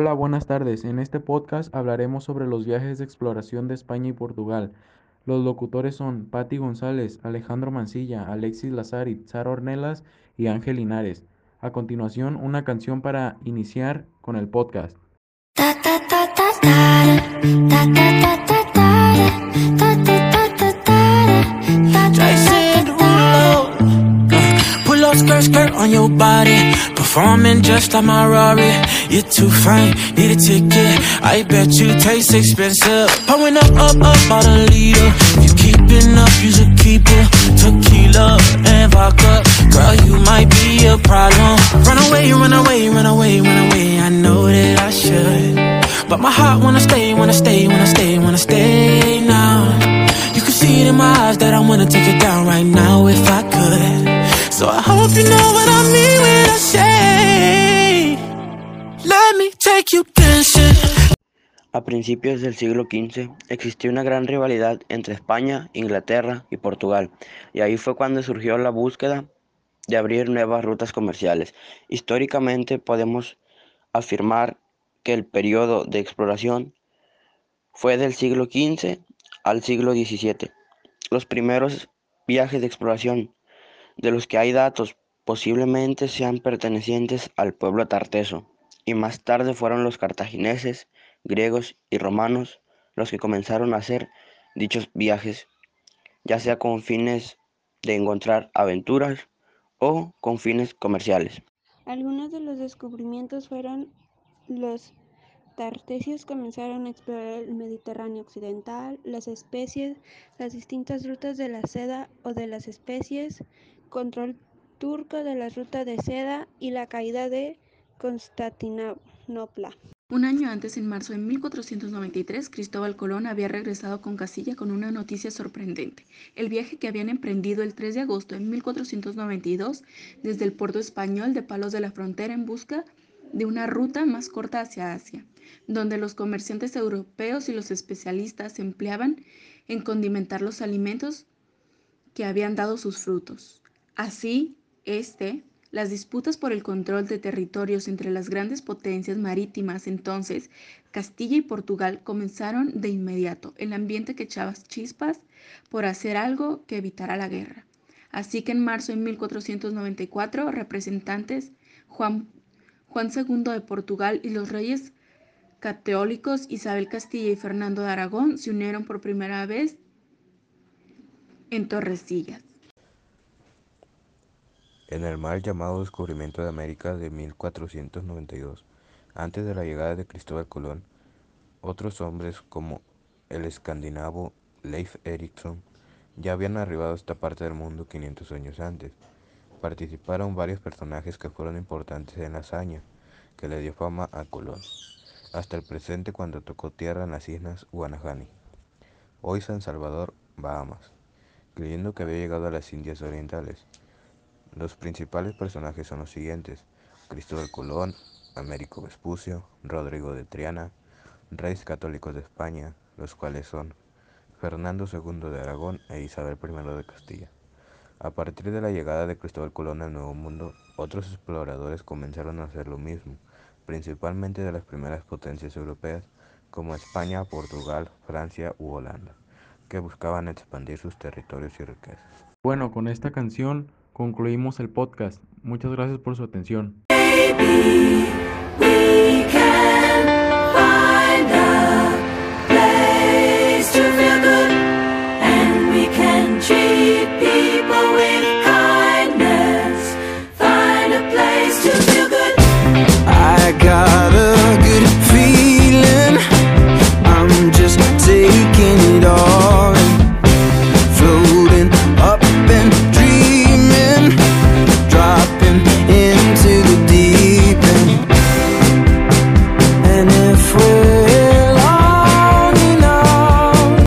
Hola, buenas tardes. En este podcast hablaremos sobre los viajes de exploración de España y Portugal. Los locutores son Patti González, Alejandro Mancilla, Alexis Lazarit, Sara Ornelas y Ángel Linares. A continuación, una canción para iniciar con el podcast. On your body. Performing just like my Rari. You're too fine, need a ticket. I bet you taste expensive. Pouring up, up, up, about a liter. If you keeping up, you should keep it. Tequila and vodka. Girl, you might be a problem. Run away, run away, run away, run away. I know that I should. But my heart wanna stay, wanna stay, wanna stay, wanna stay now. You can see it in my eyes that I wanna take it down right now if I could. A principios del siglo XV existió una gran rivalidad entre España, Inglaterra y Portugal, y ahí fue cuando surgió la búsqueda de abrir nuevas rutas comerciales. Históricamente podemos afirmar que el periodo de exploración fue del siglo XV al siglo XVII. Los primeros viajes de exploración de los que hay datos posiblemente sean pertenecientes al pueblo tarteso, y más tarde fueron los cartagineses, griegos y romanos los que comenzaron a hacer dichos viajes, ya sea con fines de encontrar aventuras o con fines comerciales. Algunos de los descubrimientos fueron los tartesios comenzaron a explorar el Mediterráneo occidental, las especies, las distintas rutas de la seda o de las especies, control turco de la ruta de seda y la caída de Constantinopla. Un año antes, en marzo de 1493, Cristóbal Colón había regresado con Castilla con una noticia sorprendente. El viaje que habían emprendido el 3 de agosto de 1492 desde el puerto español de Palos de la Frontera en busca de una ruta más corta hacia Asia, donde los comerciantes europeos y los especialistas se empleaban en condimentar los alimentos que habían dado sus frutos. Así, este, las disputas por el control de territorios entre las grandes potencias marítimas entonces, Castilla y Portugal, comenzaron de inmediato, el ambiente que echaba chispas por hacer algo que evitara la guerra. Así que en marzo de 1494, representantes Juan, Juan II de Portugal y los reyes católicos Isabel Castilla y Fernando de Aragón se unieron por primera vez en Torrecillas. En el mal llamado descubrimiento de América de 1492, antes de la llegada de Cristóbal Colón, otros hombres como el escandinavo Leif Erikson ya habían arribado a esta parte del mundo 500 años antes. Participaron varios personajes que fueron importantes en la hazaña, que le dio fama a Colón, hasta el presente cuando tocó tierra en las islas Guanahani, hoy San Salvador, Bahamas, creyendo que había llegado a las Indias Orientales. Los principales personajes son los siguientes: Cristóbal Colón, Américo Vespucio, Rodrigo de Triana, reyes católicos de España, los cuales son Fernando II de Aragón e Isabel I de Castilla. A partir de la llegada de Cristóbal Colón al Nuevo Mundo, otros exploradores comenzaron a hacer lo mismo, principalmente de las primeras potencias europeas como España, Portugal, Francia u Holanda, que buscaban expandir sus territorios y riquezas. Bueno, con esta canción concluimos el podcast. Muchas gracias por su atención. Baby,